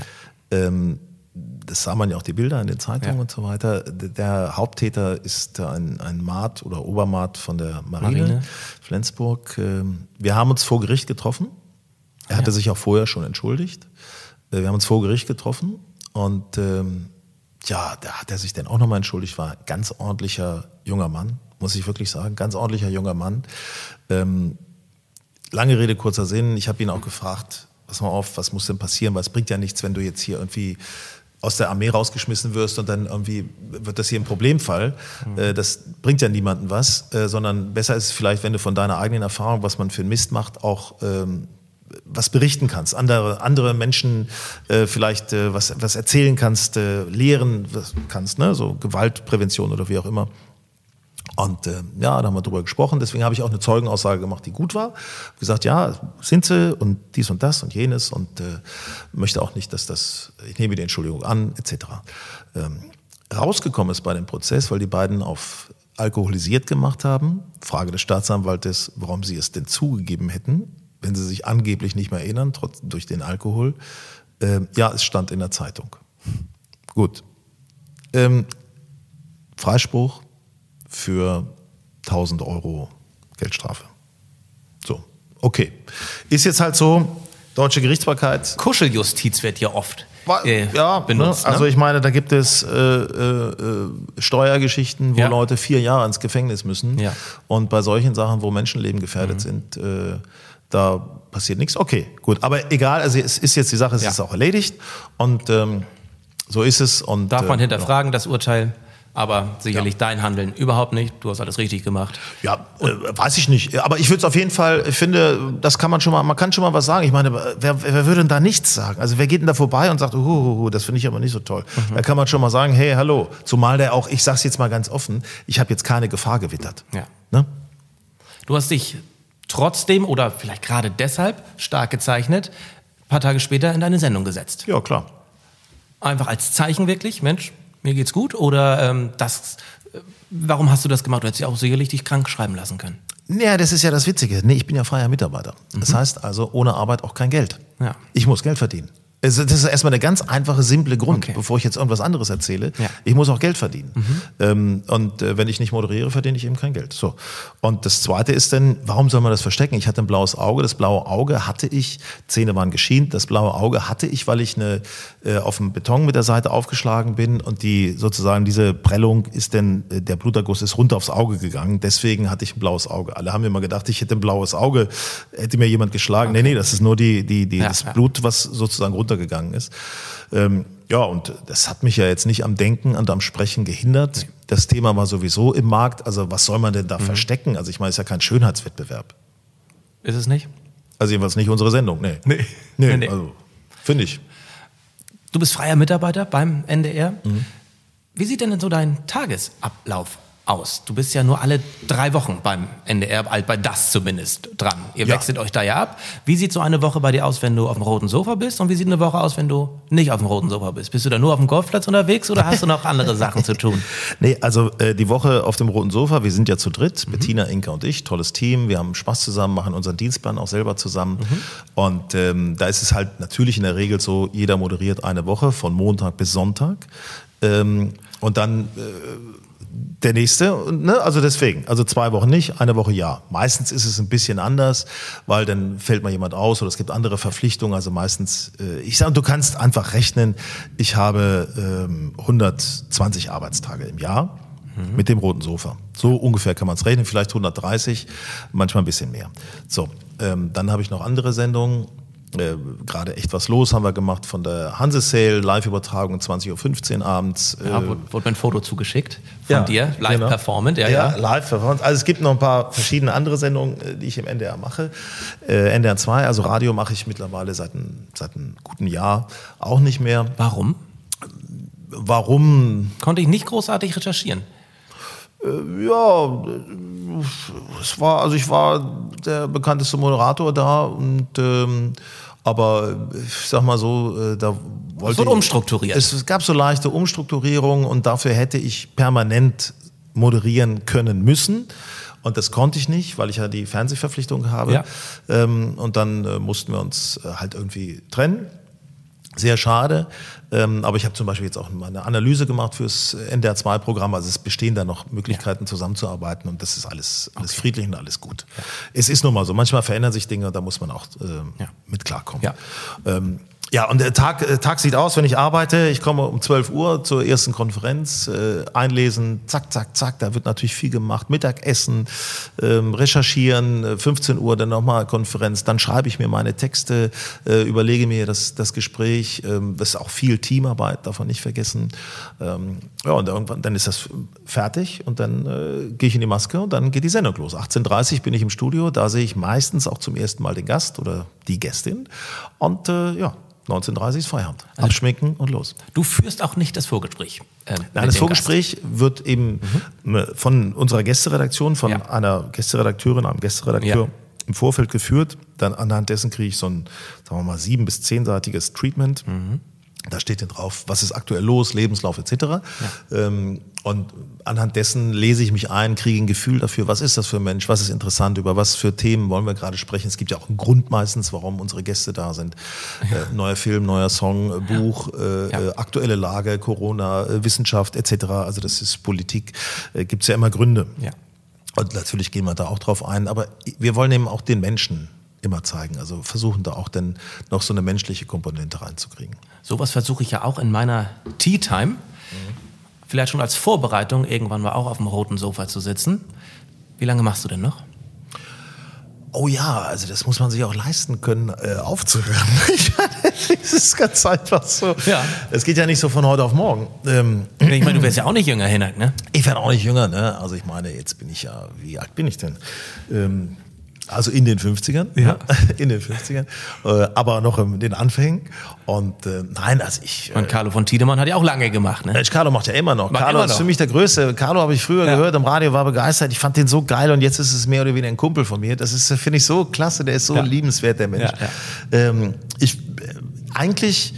Ähm, das sah man ja auch die Bilder in den Zeitungen Ja. und so weiter. Der, Haupttäter ist ein, ein Maat oder Obermaat von der Marine, Marine. Flensburg. Ähm, wir haben uns vor Gericht getroffen. Er hatte sich auch vorher schon entschuldigt. Äh, Wir haben uns vor Gericht getroffen und ähm, ja, da hat er sich dann auch nochmal entschuldigt, war ein ganz ordentlicher junger Mann, muss ich wirklich sagen, ganz ordentlicher junger Mann. Ähm, lange Rede, kurzer Sinn, ich habe ihn auch gefragt, pass mal auf, was muss denn passieren, weil es bringt ja nichts, wenn du jetzt hier irgendwie aus der Armee rausgeschmissen wirst und dann irgendwie wird das hier ein Problemfall. Äh, das bringt ja niemandem was, äh, sondern besser ist es vielleicht, wenn du von deiner eigenen Erfahrung, was man für einen Mist macht, auch ähm, was berichten kannst, andere, andere Menschen äh, vielleicht äh, was, was erzählen kannst, äh, lehren kannst, ne? so Gewaltprävention oder wie auch immer. Und äh, ja, da haben wir drüber gesprochen. Deswegen habe ich auch eine Zeugenaussage gemacht, die gut war. Gesagt, ja, sind sie und dies und das und jenes und äh, möchte auch nicht, dass das, ich nehme die Entschuldigung an, etc. Ähm, rausgekommen ist bei dem Prozess, weil die beiden auf alkoholisiert gemacht haben. Frage des Staatsanwaltes, warum sie es denn zugegeben hätten, wenn sie sich angeblich nicht mehr erinnern, trotz durch den Alkohol. Ähm, ja, es stand in der Zeitung. Gut. Ähm, Freispruch für 1000 Euro Geldstrafe. So, okay. Ist jetzt halt so, deutsche Gerichtsbarkeit. Kuscheljustiz wird ja oft äh, ja, benutzt. Ne? Also ne? ich meine, da gibt es äh, äh, äh, Steuergeschichten, wo Ja. Leute vier Jahre ins Gefängnis müssen. Ja. Und bei solchen Sachen, wo Menschenleben gefährdet Mhm. sind, äh, da passiert nichts. Okay, gut. Aber egal, also es ist jetzt die Sache, es Ja. ist auch erledigt. Und ähm, so ist es. Und, Darf man äh, hinterfragen, das Urteil, aber sicherlich dein Handeln überhaupt nicht. Du hast alles richtig gemacht. Ja, äh, weiß ich nicht. Aber ich würde es auf jeden Fall, ich finde, das kann man schon mal, man kann schon mal was sagen. Ich meine, wer, wer würde denn da nichts sagen? Also wer geht denn da vorbei und sagt, uh, das finde ich aber nicht so toll. Mhm. Da kann man schon mal sagen, hey, hallo. Zumal der auch, ich sag's jetzt mal ganz offen, ich habe jetzt keine Gefahr gewittert. Ja. Ne? Du hast dich trotzdem oder vielleicht gerade deshalb stark gezeichnet, ein paar Tage später in deine Sendung gesetzt. Ja, klar. Einfach als Zeichen wirklich, Mensch, mir geht's gut oder ähm, das, äh, warum hast du das gemacht? Du hättest ja auch sicherlich dich krank schreiben lassen können. Ja, das ist ja das Witzige. Nee, ich bin ja freier Mitarbeiter. Das heißt also, ohne Arbeit auch kein Geld. Mhm. Ja. Ich muss Geld verdienen. Das ist erstmal der ganz einfache, simple Grund, Okay. bevor ich jetzt irgendwas anderes erzähle. Ja. Mhm. Ich muss auch Geld verdienen. Ähm, und äh, wenn ich nicht moderiere, verdiene ich eben kein Geld. So. Und das Zweite ist dann, warum soll man das verstecken? Ich hatte ein blaues Auge. Das blaue Auge hatte ich, Zähne waren geschient. Das blaue Auge hatte ich, weil ich eine, äh, auf dem Beton mit der Seite aufgeschlagen bin und die sozusagen diese Prellung ist dann, äh, der Bluterguss ist runter aufs Auge gegangen. Deswegen hatte ich ein blaues Auge. Alle haben immer gedacht, ich hätte ein blaues Auge, hätte mir jemand geschlagen. Nee, nee, das ist nur die, die, die, Ja, das ja. Blut, was sozusagen runtergegangen ist. Ähm, ja, und das hat mich ja jetzt nicht am Denken und am Sprechen gehindert. Das Thema war sowieso im Markt. Also was soll man denn Mhm. da verstecken? Also ich meine, es ist ja kein Schönheitswettbewerb. Ist es nicht? Also jedenfalls nicht unsere Sendung, nee. Nee. Nee, Nee, nee. also finde ich. Du bist freier Mitarbeiter beim NDR. Mhm. Wie sieht denn so dein Tagesablauf aus? Du bist ja nur alle drei Wochen beim NDR, bei das zumindest, dran. Ihr Ja. wechselt euch da ja ab. Wie sieht so eine Woche bei dir aus, wenn du auf dem roten Sofa bist? Und wie sieht eine Woche aus, wenn du nicht auf dem roten Sofa bist? Bist du da nur auf dem Golfplatz unterwegs oder hast du noch andere Sachen zu tun? Nee, also äh, die Woche auf dem roten Sofa, wir sind ja zu dritt, Mhm. Bettina, Inka und ich, tolles Team, wir haben Spaß zusammen, machen unseren Dienstplan auch selber zusammen. Mhm. Und ähm, da ist es halt natürlich in der Regel so, jeder moderiert eine Woche von Montag bis Sonntag. Ähm, und dann äh, der nächste, ne? also deswegen, also zwei Wochen nicht, eine Woche ja. Meistens ist es ein bisschen anders, weil dann fällt mal jemand aus oder es gibt andere Verpflichtungen. Also meistens, äh, ich sage, du kannst einfach rechnen, ich habe ähm, 120 Arbeitstage im Jahr mit dem roten Sofa. So ungefähr kann man es rechnen, vielleicht 130, manchmal ein bisschen mehr. So, ähm, dann habe ich noch andere Sendungen. Äh, Gerade echt was los haben wir gemacht von der Hanse Sale, Live-Übertragung 20.15 Uhr abends. Ja, Äh, wurde, wurde mir ein Foto zugeschickt von ja, dir, live genau. performant, ja, ja, ja. live performant. Also es gibt noch ein paar verschiedene andere Sendungen, äh, die ich im NDR mache. Äh, NDR 2, also Radio mache ich mittlerweile seit, ein, seit einem guten Jahr auch nicht mehr. Warum? Warum? Konnte ich nicht großartig recherchieren. Ja, äh, es war, also ich war der bekannteste Moderator da und ähm, aber ich sag mal so, äh, da wollte wurde ich- umstrukturiert. Es, es gab so leichte Umstrukturierungen und dafür hätte ich permanent moderieren können müssen. Und das konnte ich nicht, weil ich ja die Fernsehverpflichtung habe. Ja. Ähm, und dann äh, mussten wir uns äh, halt irgendwie trennen. Sehr schade. Ähm, aber ich habe zum Beispiel jetzt auch mal eine Analyse gemacht fürs NDR2-Programm. Also es bestehen da noch Möglichkeiten zusammenzuarbeiten und das ist alles, alles friedlich und alles gut. Es ist nun mal so. Manchmal verändern sich Dinge und da muss man auch ähm, Ja. mit klarkommen. Ja. Ähm, ja, und der Tag, äh, Tag sieht aus, wenn ich arbeite. Ich komme um 12 Uhr zur ersten Konferenz, äh, einlesen, zack, zack, zack. Da wird natürlich viel gemacht. Mittagessen, ähm, recherchieren, äh, 15 Uhr dann nochmal Konferenz. Dann schreibe ich mir meine Texte, äh, überlege mir das, das Gespräch. Ähm, das ist auch viel Teamarbeit, davon nicht vergessen. Ähm, ja, und irgendwann, dann ist das fertig und dann äh, gehe ich in die Maske und dann geht die Sendung los. 18.30 Uhr bin ich im Studio. Da sehe ich meistens auch zum ersten Mal den Gast oder die Gästin. Und äh, ja, 19.30 ist Feierabend. Abschminken und los. Du führst auch nicht das Vorgespräch. äh, Nein, das Vorgespräch wird eben äh, von unserer Gästeredaktion, von Ja. einer Gästeredakteurin, einem Gästeredakteur Ja. im Vorfeld geführt. Dann anhand dessen kriege ich so ein, sagen wir mal, sieben- bis zehnseitiges Treatment. Da steht dann drauf, was ist aktuell los, Lebenslauf etc. Ähm, und anhand dessen lese ich mich ein, kriege ein Gefühl dafür, was ist das für ein Mensch, was ist interessant, über was für Themen wollen wir gerade sprechen. Es gibt ja auch einen Grund meistens, warum unsere Gäste da sind. Äh, neuer Film, neuer Song, äh, Buch, äh, Ja. äh, aktuelle Lage, Corona, äh, Wissenschaft etc. Also das ist Politik, äh, gibt es ja immer Gründe. Ja. Und natürlich gehen wir da auch drauf ein, aber wir wollen eben auch den Menschen immer zeigen. Also versuchen da auch dann noch so eine menschliche Komponente reinzukriegen. Sowas versuche ich ja auch in meiner Tea Time. Vielleicht schon als Vorbereitung, irgendwann mal auch auf dem roten Sofa zu sitzen. Wie lange machst du denn noch? Oh ja, also das muss man sich auch leisten können, äh, aufzuhören. Das ist ganz einfach so. Ja. Es geht ja nicht so von heute auf morgen. Ähm, Ich meine, du wärst ja auch nicht jünger, Hinak, ne? Ich werde auch nicht jünger, ne? Also ich meine, jetzt bin ich ja, wie alt bin ich denn? Ähm, also in den 50ern. Ja. In den 50ern. Äh, aber noch in den Anfängen. Und äh, nein, also ich. Und Äh, Carlo von Tiedemann hat ja auch lange gemacht, ne? Carlo macht ja immer noch. Macht Carlo immer ist noch. für mich der Größte. Carlo habe ich früher Ja. gehört im Radio, war begeistert. Ich fand den so geil und jetzt ist es mehr oder weniger ein Kumpel von mir. Das ist, finde ich, so klasse. Der ist so Ja. liebenswert, der Mensch. Ja, Ähm, ich, äh, eigentlich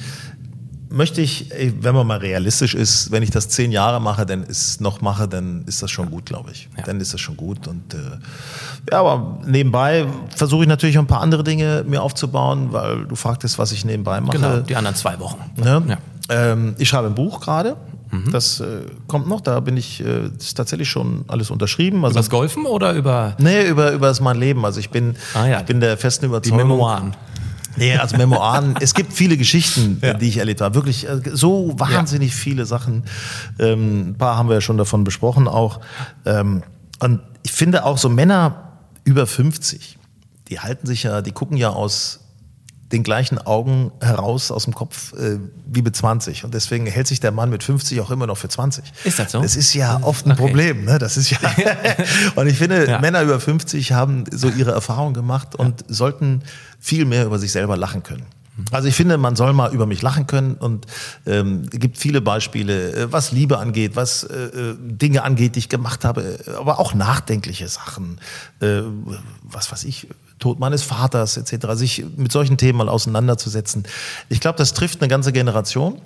möchte ich, wenn man mal realistisch ist, wenn ich das zehn Jahre mache, dann ist noch mache, dann ist das schon gut, glaube ich. Ja. Dann ist das schon gut. Und äh, ja, aber nebenbei versuche ich natürlich auch ein paar andere Dinge mir aufzubauen, weil du fragtest, was ich nebenbei mache. Genau, die anderen zwei Wochen. Ne? Ja. Ähm, ich schreibe ein Buch gerade. Das äh, kommt noch. Da bin ich, äh, ist tatsächlich schon alles unterschrieben. Also, Über das Golfen oder über nee, über, über das mein Leben. Also ich bin, Ah, ja. ich bin der festen die Überzeugung. Memoiren? Nee, also Memoiren. es gibt viele Geschichten, die ich erlebt habe. Wirklich äh, so wahnsinnig viele Sachen. Ähm, ein paar haben wir ja schon davon besprochen auch. Ähm, und ich finde auch so Männer über 50, die halten sich ja, die gucken ja aus den gleichen Augen heraus aus dem Kopf äh, wie mit 20. Und deswegen hält sich der Mann mit 50 auch immer noch für 20. Ist das so? Das ist ja oft ein Okay. Problem. Ne? Das ist ja. und ich finde, Ja. Männer über 50 haben so ihre Erfahrungen gemacht und sollten viel mehr über sich selber lachen können. Also ich finde, man soll mal über mich lachen können und ähm, es gibt viele Beispiele, äh, was Liebe angeht, was äh, äh, Dinge angeht, die ich gemacht habe, aber auch nachdenkliche Sachen, äh, was weiß ich, Tod meines Vaters etc., sich mit solchen Themen mal auseinanderzusetzen. Ich glaube, das trifft eine ganze Generation.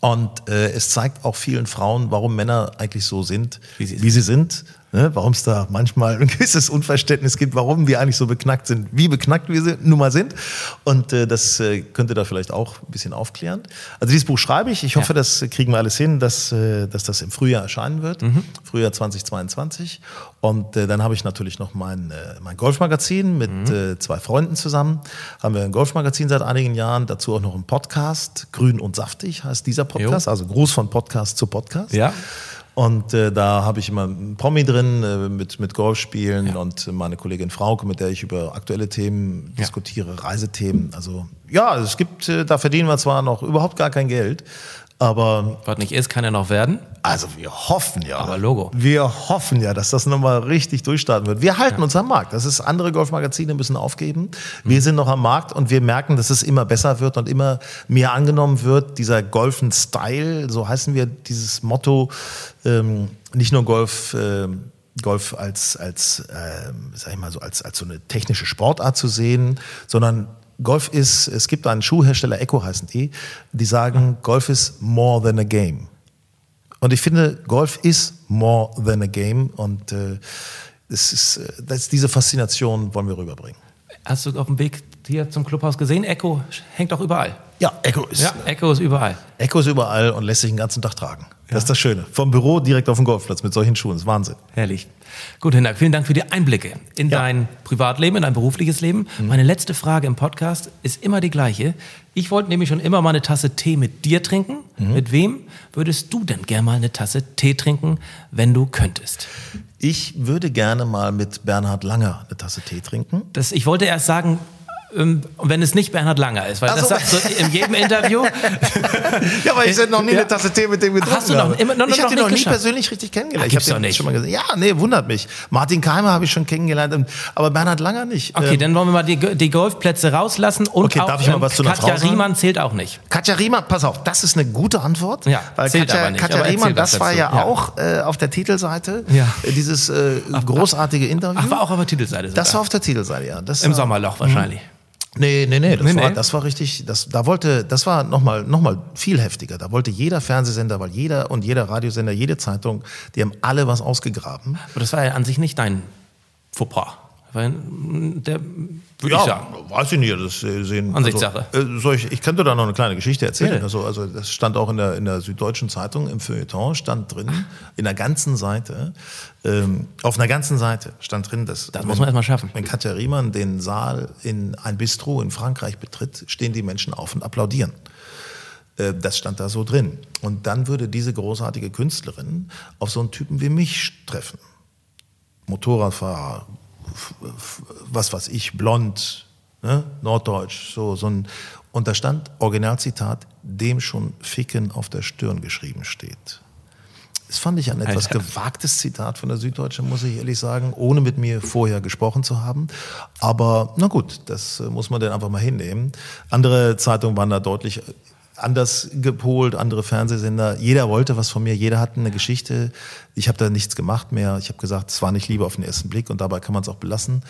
Und äh, es zeigt auch vielen Frauen, warum Männer eigentlich so sind, wie sie, wie sie sind. Ne? Warum es da manchmal ein gewisses Unverständnis gibt, warum wir eigentlich so beknackt sind, wie beknackt wir nun mal sind. Und äh, das äh, könnte da vielleicht auch ein bisschen aufklären. Also dieses Buch schreibe ich. Ich hoffe, ja. das kriegen wir alles hin, dass, äh, dass das im Frühjahr erscheinen wird. Mhm. Frühjahr 2022. Und äh, dann habe ich natürlich noch mein, äh, mein Golfmagazin mit mhm. äh, zwei Freunden zusammen. Haben wir ein Golfmagazin seit einigen Jahren, dazu auch noch ein Podcast. Grün und saftig heißt dieser Podcast. Jo. Also Gruß von Podcast zu Podcast. Ja. Und äh, da habe ich immer einen Promi drin äh, mit, mit Golfspielen ja. und meine Kollegin Frauke, mit der ich über aktuelle Themen ja. diskutiere, Reisethemen. Also ja, es gibt, äh, da verdienen wir zwar noch überhaupt gar kein Geld, aber. Was nicht ist, kann ja noch werden. Also wir hoffen ja. Aber Logo. Wir hoffen ja, dass das nochmal richtig durchstarten wird. Wir halten ja. uns am Markt. Das ist, andere Golfmagazine müssen aufgeben. Wir mhm. sind noch am Markt und wir merken, dass es immer besser wird und immer mehr angenommen wird. Dieser Golfen-Style, so heißen wir dieses Motto, ähm, nicht nur Golf. Äh, Golf als, als äh, sag ich mal so, als, als so eine technische Sportart zu sehen, sondern Golf ist, es gibt einen Schuhhersteller, Echo heißen die, die sagen, Golf ist more than a game. Und ich finde, Golf ist more than a game und äh, das ist, äh, das, diese Faszination wollen wir rüberbringen. Hast du auf dem Weg hier zum Clubhaus gesehen? Echo hängt auch überall. Ja, Echo ist, ja, Echo ist überall. Echo ist überall und lässt sich den ganzen Tag tragen. Das ist das Schöne. Vom Büro direkt auf den Golfplatz mit solchen Schuhen. Das ist Wahnsinn. Herrlich. Gut, Hinak, vielen Dank für die Einblicke in ja. dein Privatleben, in dein berufliches Leben. Mhm. Meine letzte Frage im Podcast ist immer die gleiche. Ich wollte nämlich schon immer mal eine Tasse Tee mit dir trinken. Mhm. Mit wem würdest du denn gerne mal eine Tasse Tee trinken, wenn du könntest? Ich würde gerne mal mit Bernhard Langer eine Tasse Tee trinken. Das, ich wollte erst sagen, wenn es nicht Bernhard Langer ist, weil so. das sagst du in jedem Interview. ja, aber ich hätte noch nie ja. eine Tasse Tee mit dem getrunken. Hast du noch, immer, noch, ich habe ihn noch nie persönlich richtig kennengelernt. Ach, ich habe ihn nicht. schon mal gesehen. Ja, nee, wundert mich. Martin Keimer habe ich schon kennengelernt, aber Bernhard Langer nicht. Okay, ähm, dann wollen wir mal die, die Golfplätze rauslassen und okay, auch, darf ich mal was ähm, zu einer Katja Riemann zählt auch nicht. Katja Riemann, pass auf, das ist eine gute Antwort. Ja, weil zählt Katja, aber nicht, Katja aber Riemann, das war ja, ja, auch äh, auf der Titelseite. Ja. Äh, dieses äh, großartige Interview. Ach, war auch auf der Titelseite. Das war auf der Titelseite, ja. Im Sommerloch wahrscheinlich. Nee, nee, nee, das, nee, war, nee. das war richtig, das, da wollte, das war nochmal noch mal viel heftiger. Da wollte jeder Fernsehsender, weil jeder und jeder Radiosender, jede Zeitung, die haben alle was ausgegraben. Aber das war ja an sich nicht dein Fauxpas. Weil der würde ja, ich sagen. Weiß ich nicht, das äh, sehen. Ansichtssache. Also, ich, ich könnte da noch eine kleine Geschichte erzählen. Also, also das stand auch in der, in der Süddeutschen Zeitung im Feuilleton, stand drin, in der ganzen Seite, ähm, auf einer ganzen Seite stand drin, dass. Das muss man erstmal schaffen. Wenn Katja Riemann den Saal in ein Bistro in Frankreich betritt, stehen die Menschen auf und applaudieren. Äh, das stand da so drin. Und dann würde diese großartige Künstlerin auf so einen Typen wie mich treffen. Motorradfahrer, was weiß ich, blond, ne? norddeutsch, so, so ein, und da stand Originalzitat, dem schon Ficken auf der Stirn geschrieben steht. Das fand ich ein etwas Alter. gewagtes Zitat von der Süddeutschen, muss ich ehrlich sagen, ohne mit mir vorher gesprochen zu haben. Aber na gut, das muss man dann einfach mal hinnehmen. Andere Zeitungen waren da deutlich anders gepolt, andere Fernsehsender. Jeder wollte was von mir, jeder hatte eine Geschichte. Ich habe da nichts gemacht mehr. Ich habe gesagt, es war nicht Liebe auf den ersten Blick und dabei kann man es auch belassen.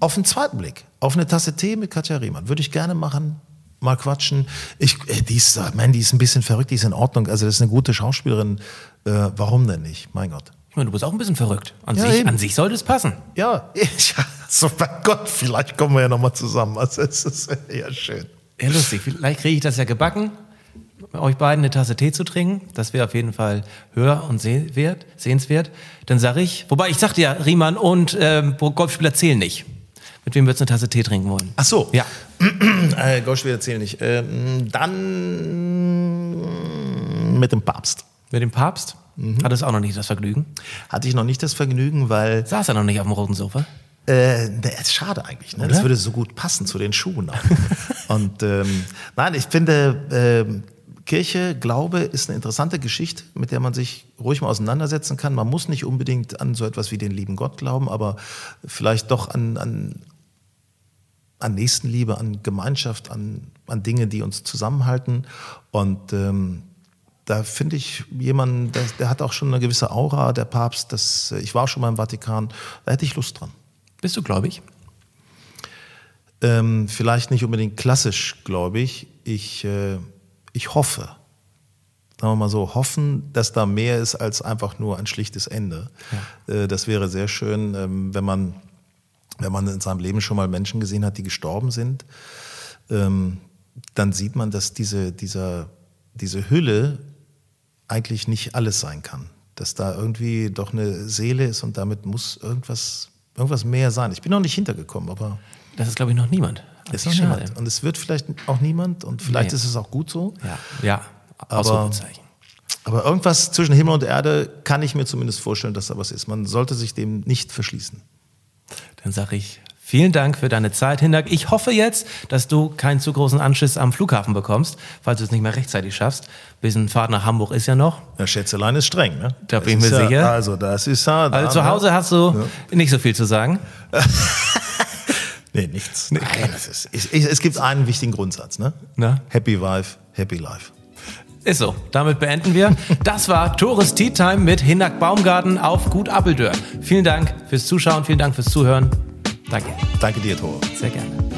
Auf den zweiten Blick, auf eine Tasse Tee mit Katja Riemann, würde ich gerne machen, mal quatschen. Ich, äh, die, ist, man, die ist ein bisschen verrückt, die ist in Ordnung. Also das ist eine gute Schauspielerin. Äh, warum denn nicht? Mein Gott. Ich meine, du bist auch ein bisschen verrückt. An, ja, sich, an sich sollte es passen. Ja, ich, so bei Gott, vielleicht kommen wir ja nochmal zusammen. Also es ist ja schön. Ja, lustig. Vielleicht kriege ich das ja gebacken, euch beiden eine Tasse Tee zu trinken. Das wäre auf jeden Fall hör- und sehwert, sehenswert. Dann sage ich, wobei ich sagte ja, Riemann und ähm, Golfspieler zählen nicht. Mit wem würdest du eine Tasse Tee trinken wollen? Ach so. Ja. äh, Golfspieler zählen nicht. Ähm, dann mit dem Papst. Mit dem Papst? Mhm. Hattest auch noch nicht das Vergnügen? Hatte ich noch nicht das Vergnügen, weil. Saß er noch nicht auf dem roten Sofa? Äh, ist schade eigentlich. Ne? Das würde so gut passen zu den Schuhen. und ähm, nein, ich finde, äh, Kirche, Glaube ist eine interessante Geschichte, mit der man sich ruhig mal auseinandersetzen kann. Man muss nicht unbedingt an so etwas wie den lieben Gott glauben, aber vielleicht doch an, an, an Nächstenliebe, an Gemeinschaft, an, an Dinge, die uns zusammenhalten. Und ähm, da finde ich jemanden, der, der, hat auch schon eine gewisse Aura, der Papst. Das, ich war auch schon mal im Vatikan, da hätte ich Lust dran. Bist du gläubig? Ähm, vielleicht nicht unbedingt klassisch gläubig. Ich, äh, ich hoffe, sagen wir mal so, hoffen, dass da mehr ist als einfach nur ein schlichtes Ende. Ja. Äh, das wäre sehr schön, ähm, wenn man, wenn man in seinem Leben schon mal Menschen gesehen hat, die gestorben sind. Ähm, dann sieht man, dass diese, dieser, diese Hülle eigentlich nicht alles sein kann. Dass da irgendwie doch eine Seele ist und damit muss irgendwas, irgendwas mehr sein. Ich bin noch nicht hintergekommen, aber. Das ist, glaube ich, noch niemand. Ist noch niemand. Und es wird vielleicht auch niemand und vielleicht nee. ist es auch gut so. Ja, ja. Aber, aber irgendwas zwischen Himmel und Erde kann ich mir zumindest vorstellen, dass da was ist. Man sollte sich dem nicht verschließen. Dann sage ich Vielen Dank für deine Zeit, Hindak. Ich hoffe jetzt, dass du keinen zu großen Anschiss am Flughafen bekommst, falls du es nicht mehr rechtzeitig schaffst. Bisschen Fahrt nach Hamburg ist ja noch. Ja, Schätzelein ist streng, ne? Da bin ich mir ja, sicher. Also, das ist ja. Also, zu Hause hast du ja. nicht so viel zu sagen. nee, nichts. Nein, ist, ich, es gibt einen wichtigen Grundsatz, ne? Na? Happy Wife, Happy Life. Ist so. Damit beenden wir. Das war Tores Tea Time mit Hinak Baumgarten auf Gut Appeldörr. Vielen Dank fürs Zuschauen, vielen Dank fürs Zuhören. Danke. Danke dir, Thor. Sehr gerne.